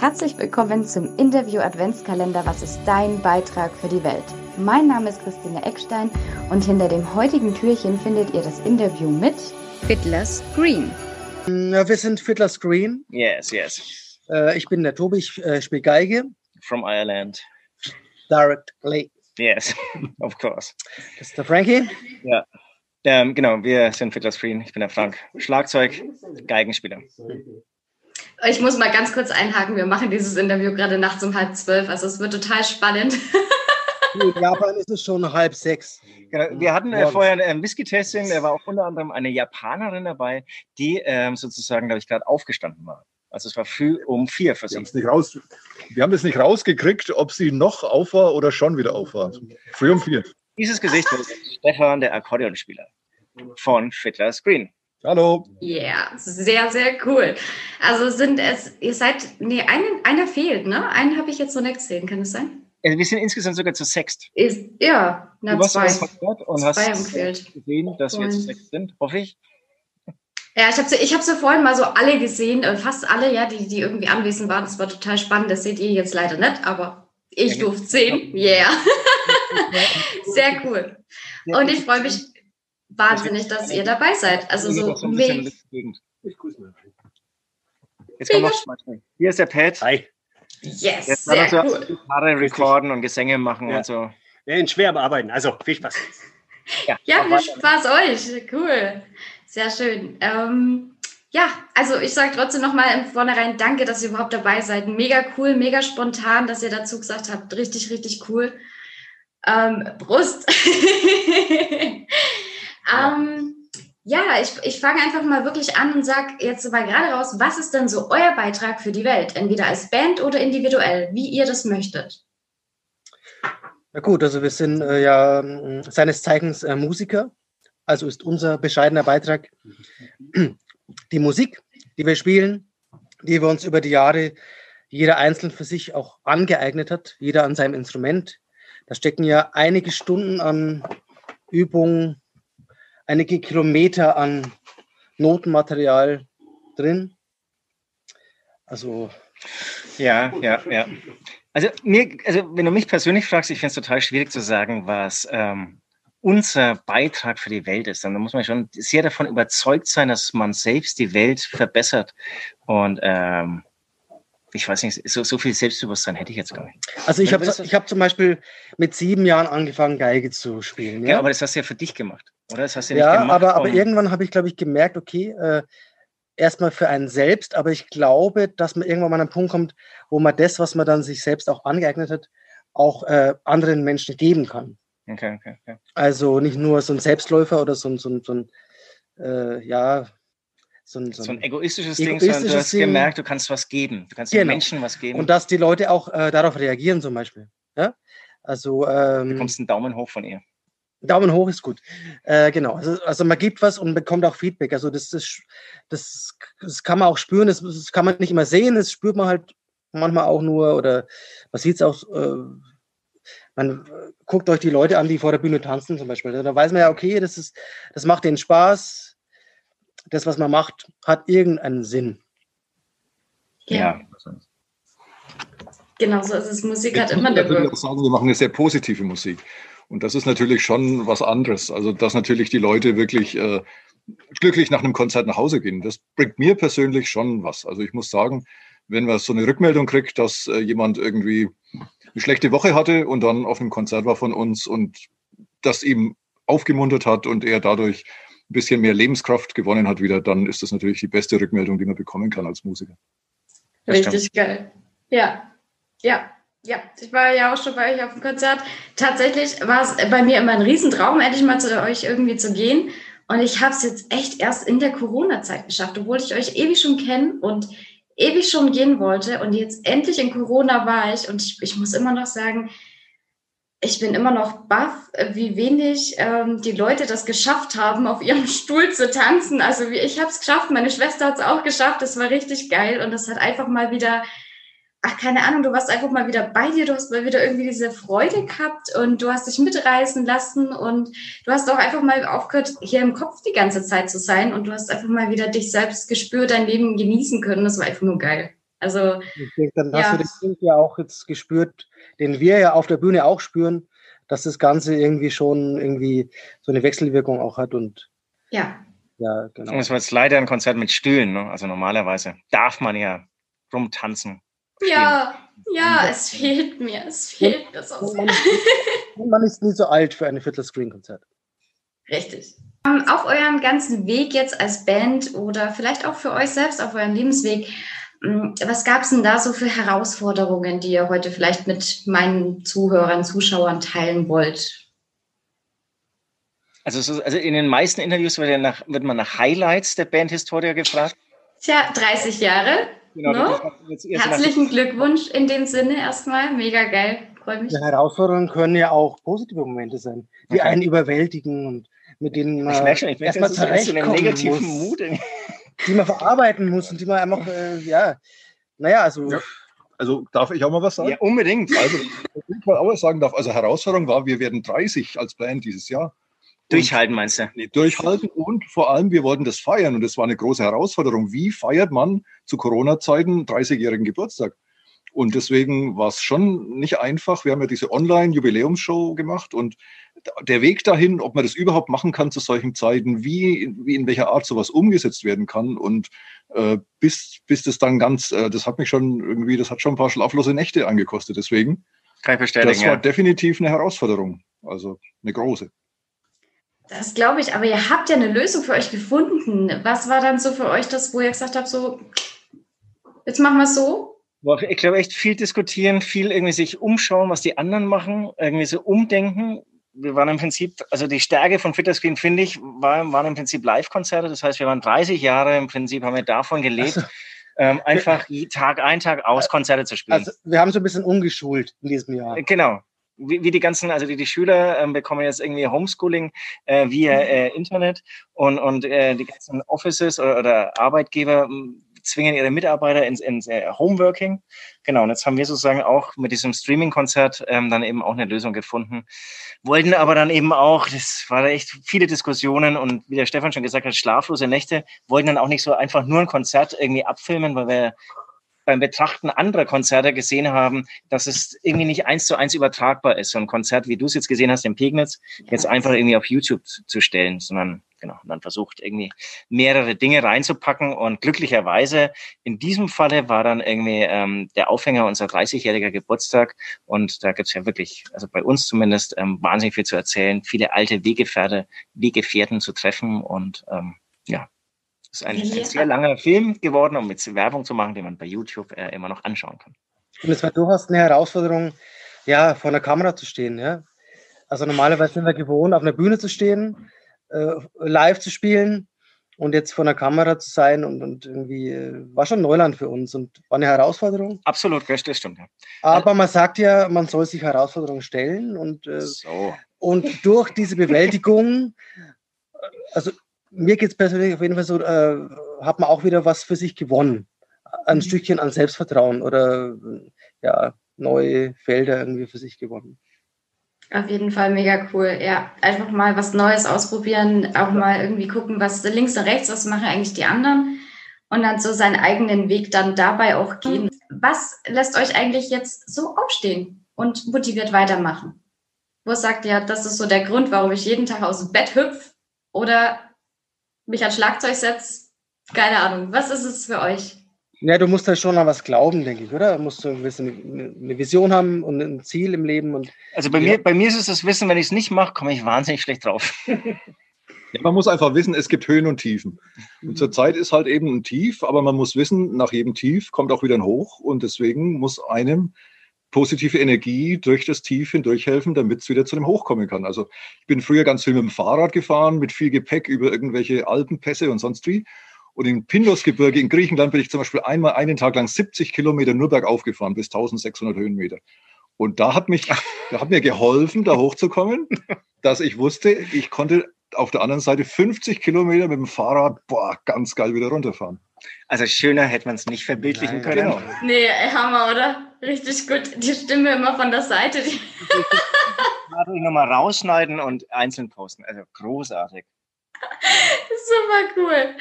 Herzlich willkommen zum Interview Adventskalender Was ist dein Beitrag für die Welt? Mein Name ist Christine Eckstein und hinter dem heutigen Türchen findet ihr das Interview mit Fiddler's Green. Ja, wir sind Fiddler's Green. Yes, yes. Äh, ich bin der Tobi, ich äh, spiele Geige. From Ireland. Directly. Yes, of course. Das ist der Frankie. Ja. Ähm, genau, wir sind Fiddler's Green. Ich bin der Frank. Schlagzeug, Geigenspieler. Ich muss mal ganz kurz einhaken. Wir machen dieses Interview gerade nachts um halb zwölf. Also es wird total spannend. In Japan ist es schon halb sechs. Genau, wir hatten äh, vorher ein Whisky-Tasting. Da war auch unter anderem eine Japanerin dabei, die ähm, sozusagen, glaube ich, gerade aufgestanden war. Also es war früh um vier für sie. Nicht raus, wir haben es nicht rausgekriegt, ob sie noch auf war oder schon wieder auf war. Früh um vier. Dieses Gesicht ist Stefan, der Akkordeonspieler von Fiddler's Green. Hallo. Ja, yeah, sehr, sehr cool. Also sind es, ihr seid, nee, einen, einer fehlt, ne? Einen habe ich jetzt noch nicht gesehen, kann es sein? Also wir sind insgesamt sogar zu sechst. Ist, ja, na, du zwei. und zwei hast gesehen, dass und wir zu sechst sind, hoffe ich. Ja, ich habe sie, ich hab sie vorhin mal so alle gesehen, äh, fast alle, ja, die, die irgendwie anwesend waren. Das war total spannend. Das seht ihr jetzt leider nicht, aber ich ja, durfte sehen. Yeah. Sehr cool. Und ich freue mich wahnsinnig, dass ihr dabei seid. Also so mega. Jetzt kommt noch Hier ist der Pat. Hi. Yes, Jetzt sehr so cool. Gitarre recorden und Gesänge machen ja. und so. Wir sind schwer bearbeiten, also viel Spaß. Ja, ja viel Spaß euch. Cool. Sehr schön. Ähm, ja, also ich sage trotzdem nochmal im Vornherein Danke, dass ihr überhaupt dabei seid. Mega cool, mega spontan, dass ihr dazu gesagt habt. Richtig, richtig cool. Ähm, Brust. ähm, ja, ich, ich fange einfach mal wirklich an und sage jetzt mal gerade raus, was ist denn so euer Beitrag für die Welt? Entweder als Band oder individuell, wie ihr das möchtet. Na gut, also wir sind äh, ja seines Zeichens äh, Musiker. Also ist unser bescheidener Beitrag die Musik, die wir spielen, die wir uns über die Jahre jeder einzeln für sich auch angeeignet hat, jeder an seinem Instrument. Da stecken ja einige Stunden an Übungen, einige Kilometer an Notenmaterial drin. Also. Ja, ja, ja. Also mir, also wenn du mich persönlich fragst, ich finde es total schwierig zu sagen, was ähm, unser Beitrag für die Welt ist. Dann muss man schon sehr davon überzeugt sein, dass man selbst die Welt verbessert. Und ähm, ich weiß nicht, so, so viel Selbstbewusstsein hätte ich jetzt gar nicht. Also ich habe ich hab zum Beispiel mit sieben Jahren angefangen, Geige zu spielen. Ja, ja aber das hast du ja für dich gemacht, oder? Das hast du ja, nicht gemacht. Aber, aber irgendwann habe ich, glaube ich, gemerkt, okay, äh, erstmal für einen selbst, aber ich glaube, dass man irgendwann mal an einen Punkt kommt, wo man das, was man dann sich selbst auch angeeignet hat, auch äh, anderen Menschen geben kann. Okay, okay, okay. Also nicht nur so ein Selbstläufer oder so ein, so ein, so ein äh, ja, so ein, so so ein egoistisches, egoistisches Ding, sondern du hast Ding. gemerkt, du kannst was geben. Du kannst genau. den Menschen was geben. Und dass die Leute auch äh, darauf reagieren zum Beispiel. Ja? Also, ähm, du bekommst einen Daumen hoch von ihr. Daumen hoch ist gut. Äh, genau. Also, also man gibt was und bekommt auch Feedback. Also das, ist, das, das kann man auch spüren, das, das kann man nicht immer sehen, das spürt man halt manchmal auch nur oder man sieht es auch, äh, man guckt euch die Leute an, die vor der Bühne tanzen zum Beispiel. Da weiß man ja, okay, das, ist, das macht denen Spaß, das, was man macht, hat irgendeinen Sinn. Ja. ja. Genau so ist es. Musik hat immer eine Wirkung. sagen, wir machen eine sehr positive Musik. Und das ist natürlich schon was anderes. Also, dass natürlich die Leute wirklich äh, glücklich nach einem Konzert nach Hause gehen, das bringt mir persönlich schon was. Also, ich muss sagen, wenn man so eine Rückmeldung kriegt, dass äh, jemand irgendwie eine schlechte Woche hatte und dann auf einem Konzert war von uns und das ihm aufgemuntert hat und er dadurch ein bisschen mehr Lebenskraft gewonnen hat wieder, dann ist das natürlich die beste Rückmeldung, die man bekommen kann als Musiker. Richtig geil. Ja, ja, ja. Ich war ja auch schon bei euch auf dem Konzert. Tatsächlich war es bei mir immer ein Riesentraum, endlich mal zu euch irgendwie zu gehen. Und ich habe es jetzt echt erst in der Corona-Zeit geschafft, obwohl ich euch ewig schon kenne und ewig schon gehen wollte. Und jetzt endlich in Corona war ich. Und ich, ich muss immer noch sagen, ich bin immer noch baff, wie wenig ähm, die Leute das geschafft haben, auf ihrem Stuhl zu tanzen. Also wie ich habe es geschafft, meine Schwester hat es auch geschafft. Das war richtig geil und das hat einfach mal wieder, ach keine Ahnung, du warst einfach mal wieder bei dir, du hast mal wieder irgendwie diese Freude gehabt und du hast dich mitreißen lassen und du hast auch einfach mal aufgehört, hier im Kopf die ganze Zeit zu sein und du hast einfach mal wieder dich selbst gespürt, dein Leben genießen können. Das war einfach nur geil. Also, ich denke, dann ja. hast du den Punkt ja auch jetzt gespürt, den wir ja auf der Bühne auch spüren, dass das Ganze irgendwie schon irgendwie so eine Wechselwirkung auch hat und ja. Ja, genau. Es war jetzt leider ein Konzert mit Stühlen, ne? Also normalerweise darf man ja rumtanzen. Ja, ja, es fehlt mir. Es fehlt mir so sehr. Man ist nie so alt für ein Viertel-Screen-Konzert. Richtig. Um, auf eurem ganzen Weg jetzt als Band oder vielleicht auch für euch selbst auf eurem Lebensweg, hm, was gab es denn da so für Herausforderungen, die ihr heute vielleicht mit meinen Zuhörern, Zuschauern teilen wollt? Also, so, also in den meisten Interviews wird, ja nach, wird man nach Highlights der Bandhistorie gefragt. Tja, 30 Jahre. Genau, no? Herzlichen Glückwunsch in dem Sinne erstmal. Mega geil. Freue mich. Die Herausforderungen können ja auch positive Momente sein, die okay. einen überwältigen und mit denen man erstmal zurechtkommen negativen muss, Mut. die man verarbeiten muss und die man einfach, äh, ja, naja, also. Ja. Also darf ich auch mal was sagen? Ja, unbedingt. Also, ich mal auch was sagen darf. Also Herausforderung war, wir werden 30 als Band dieses Jahr. Durchhalten meinst du? Nee, durchhalten und vor allem, wir wollten das feiern und das war eine große Herausforderung. Wie feiert man zu Corona-Zeiten 30-jährigen Geburtstag? Und deswegen war es schon nicht einfach. Wir haben ja diese Online-Jubiläumsshow gemacht und der Weg dahin, ob man das überhaupt machen kann zu solchen Zeiten, wie, wie in welcher Art sowas umgesetzt werden kann und äh, bis, bis das dann ganz, äh, das hat mich schon irgendwie, das hat schon ein paar schlaflose Nächte angekostet. Deswegen, kann ich bestätigen, das war ja. definitiv eine Herausforderung, also eine große. Das glaube ich, aber ihr habt ja eine Lösung für euch gefunden. Was war dann so für euch das, wo ihr gesagt habt, so, jetzt machen wir es so? Ich glaube echt viel diskutieren, viel irgendwie sich umschauen, was die anderen machen, irgendwie so umdenken. Wir waren im Prinzip, also die Stärke von Fitterscreen, finde ich, war, waren im Prinzip Live-Konzerte. Das heißt, wir waren 30 Jahre im Prinzip, haben wir davon gelebt. Also, ähm, einfach Tag ein, Tag aus Konzerte zu spielen. Also wir haben so ein bisschen umgeschult in diesem Jahr. Genau, wie, wie die ganzen, also die, die Schüler ähm, bekommen jetzt irgendwie Homeschooling äh, via mhm. äh, Internet und, und äh, die ganzen Offices oder, oder Arbeitgeber zwingen ihre Mitarbeiter ins, ins äh, Homeworking. Genau, und jetzt haben wir sozusagen auch mit diesem Streaming-Konzert ähm, dann eben auch eine Lösung gefunden. Wollten aber dann eben auch, das war da echt viele Diskussionen und wie der Stefan schon gesagt hat, schlaflose Nächte, wollten dann auch nicht so einfach nur ein Konzert irgendwie abfilmen, weil wir beim Betrachten anderer Konzerte gesehen haben, dass es irgendwie nicht eins zu eins übertragbar ist, so ein Konzert, wie du es jetzt gesehen hast in Pegnitz, jetzt einfach irgendwie auf YouTube zu stellen, sondern genau, dann versucht irgendwie mehrere Dinge reinzupacken. Und glücklicherweise in diesem Falle war dann irgendwie ähm, der Aufhänger unser 30-jähriger Geburtstag. Und da gibt's ja wirklich, also bei uns zumindest, ähm, wahnsinnig viel zu erzählen, viele alte Wegefährte, Wegefährten zu treffen. Und ähm, ja, ist ein, ein sehr langer Film geworden, um jetzt Werbung zu machen, den man bei YouTube äh, immer noch anschauen kann. Und es war durchaus eine Herausforderung, ja, vor einer Kamera zu stehen, ja. Also normalerweise sind wir gewohnt, auf einer Bühne zu stehen, äh, live zu spielen und jetzt vor einer Kamera zu sein und, und irgendwie äh, war schon Neuland für uns und war eine Herausforderung. Absolut, das stimmt, ja. Aber man sagt ja, man soll sich Herausforderungen stellen und, äh, so. und durch diese Bewältigung, also mir geht es persönlich auf jeden Fall so, äh, hat man auch wieder was für sich gewonnen. Ein mhm. Stückchen an Selbstvertrauen oder ja, neue Felder irgendwie für sich gewonnen. Auf jeden Fall mega cool. Ja, einfach mal was Neues ausprobieren, auch mal irgendwie gucken, was links und rechts, was machen eigentlich die anderen und dann so seinen eigenen Weg dann dabei auch gehen. Was lässt euch eigentlich jetzt so aufstehen und motiviert weitermachen? Wo sagt ihr, das ist so der Grund, warum ich jeden Tag aus dem Bett hüpfe? Oder mich an Schlagzeug setzt, keine Ahnung. Was ist es für euch? Ja, du musst da schon an was glauben, denke ich, oder? Du musst so ein bisschen eine Vision haben und ein Ziel im Leben. Und, also bei, ja. mir, bei mir ist es das Wissen, wenn ich es nicht mache, komme ich wahnsinnig schlecht drauf. Ja, man muss einfach wissen, es gibt Höhen und Tiefen. Und mhm. zurzeit ist halt eben ein Tief, aber man muss wissen, nach jedem Tief kommt auch wieder ein Hoch. Und deswegen muss einem positive Energie durch das Tief hindurch helfen, damit es wieder zu einem Hoch kommen kann. Also ich bin früher ganz viel mit dem Fahrrad gefahren, mit viel Gepäck über irgendwelche Alpenpässe und sonst wie. Und im Pindosgebirge in Griechenland bin ich zum Beispiel einmal einen Tag lang 70 Kilometer nur bergauf gefahren, bis 1600 Höhenmeter. Und da hat mich, da hat mir geholfen, da hochzukommen, dass ich wusste, ich konnte auf der anderen Seite 50 Kilometer mit dem Fahrrad, boah, ganz geil wieder runterfahren. Also schöner hätte man es nicht verbildlichen Nein, können. Genau. Nee, Hammer, oder? Richtig gut. Die Stimme immer von der Seite. Die nochmal rausschneiden und einzeln posten. Also großartig. Super cool.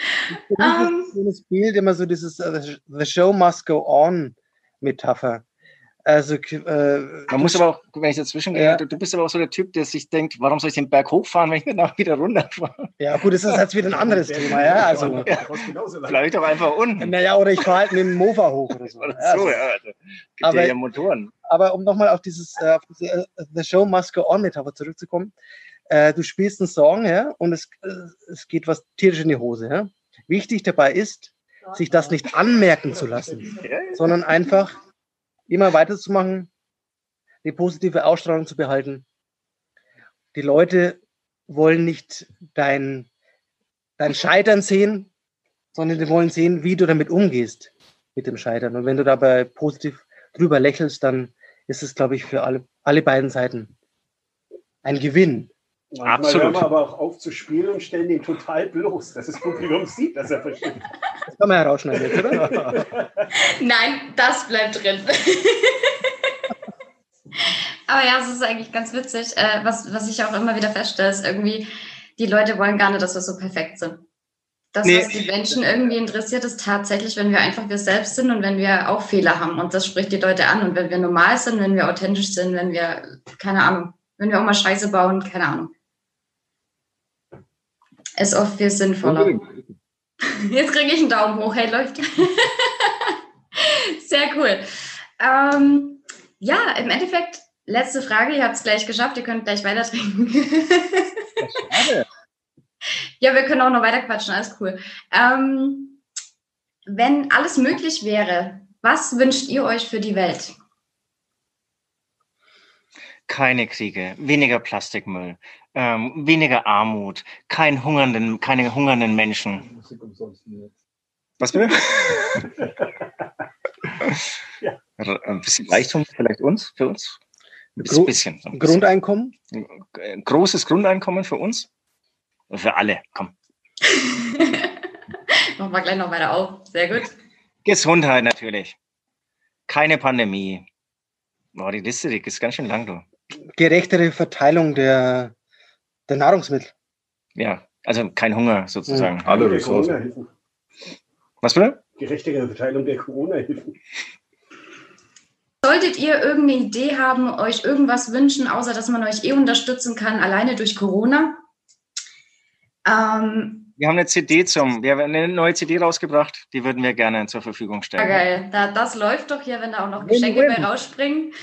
Um, das Bild immer so dieses uh, The Show Must Go On Metapher. Also, äh, Man muss aber auch, wenn ich dazwischen gehe, ja. du, du, bist aber auch so der Typ, der sich denkt, warum soll ich den Berg hochfahren, wenn ich danach wieder runterfahre? Ja, gut, das ist jetzt wieder ein anderes Thema, ja. Also, ja. Vielleicht auch einfach unten. Naja, oder ich fahre halt mit dem Mofa hoch oder so. Oder so, ja. Also, gibt aber, ja Motoren. Aber um nochmal auf dieses äh, auf diese, uh, The Show Must Go On Metapher zurückzukommen, äh, du spielst einen Song, ja, und es, äh, es geht was tierisch in die Hose, ja. Wichtig dabei ist, sich das nicht anmerken zu lassen, sondern einfach immer weiterzumachen, die positive Ausstrahlung zu behalten. Die Leute wollen nicht dein, dein Scheitern sehen, sondern die wollen sehen, wie du damit umgehst mit dem Scheitern. Und wenn du dabei positiv drüber lächelst, dann ist es, glaube ich, für alle, alle beiden Seiten ein Gewinn. Manchmal Absolut. hören wir aber auch auf zu spielen und stellen den total bloß, dass das Publikum sieht, dass er versteht. Das kann man herausschneiden, oder? Nein, das bleibt drin. aber ja, es ist eigentlich ganz witzig. Äh, was, was ich auch immer wieder feststelle, ist irgendwie, die Leute wollen gar nicht, dass wir so perfekt sind. Das, nee. was die Menschen irgendwie interessiert, ist tatsächlich, wenn wir einfach wir selbst sind und wenn wir auch Fehler haben. Und das spricht die Leute an. Und wenn wir normal sind, wenn wir authentisch sind, wenn wir, keine Ahnung, wenn wir auch mal Scheiße bauen, keine Ahnung ist oft viel sinnvoller. Jetzt kriege ich einen Daumen hoch, hey, läuft. Sehr cool. Ähm, ja, im Endeffekt, letzte Frage, ihr habt es gleich geschafft, ihr könnt gleich weiter trinken. ja, wir können auch noch weiter quatschen, alles cool. Ähm, wenn alles möglich wäre, was wünscht ihr euch für die Welt? Keine Kriege, weniger Plastikmüll, ähm, weniger Armut, kein hungernden, keine hungernden Menschen. Was bitte? ja. Ein bisschen Reichtum vielleicht uns, für uns. Ein bisschen, bisschen, so ein bisschen. Grundeinkommen? Ein großes Grundeinkommen für uns. Für alle, komm. Machen wir gleich noch weiter auf. Sehr gut. Gesundheit natürlich. Keine Pandemie. Boah, die Liste die ist ganz schön lang, du. Gerechtere Verteilung der der Nahrungsmittel. Ja, also kein Hunger sozusagen. Ja, alle Ressourcen. Was bitte? Gerechtere Verteilung der Corona-Hilfen. Solltet ihr irgendeine Idee haben, euch irgendwas wünschen, außer dass man euch eh unterstützen kann, alleine durch Corona? Ähm, wir haben eine CD zum, wir haben eine neue CD rausgebracht, die würden wir gerne zur Verfügung stellen. Ja, geil, da, das läuft doch hier, wenn da auch noch Geschenke bei rausspringen.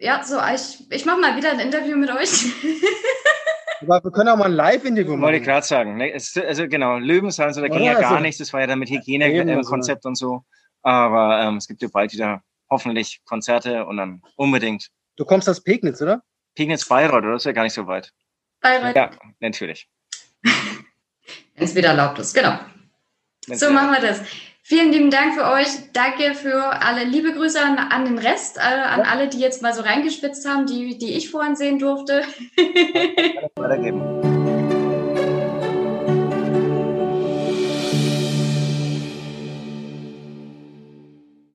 Ja, so, ich, ich mache mal wieder ein Interview mit euch. Aber wir können auch mal ein Live-Interview machen. Wollte ich gerade sagen. Ne? Es, also genau, Löwenzahn, so, da ging ja, gar also, nichts. Das war ja dann mit Hygienekonzept und so. Aber ähm, es gibt ja bald wieder hoffentlich Konzerte und dann unbedingt. Du kommst aus Pegnitz, oder? Pegnitz Bayreuth, oder? Das ist ja gar nicht so weit. Bayreuth. Ja, natürlich. Wenn es wieder erlaubt ist, genau. Wenn's so machen wir das. Vielen lieben Dank für euch. Danke für alle liebe Grüße an, an den Rest, äh, an alle, die jetzt mal so reingespitzt haben, die, die ich vorhin sehen durfte.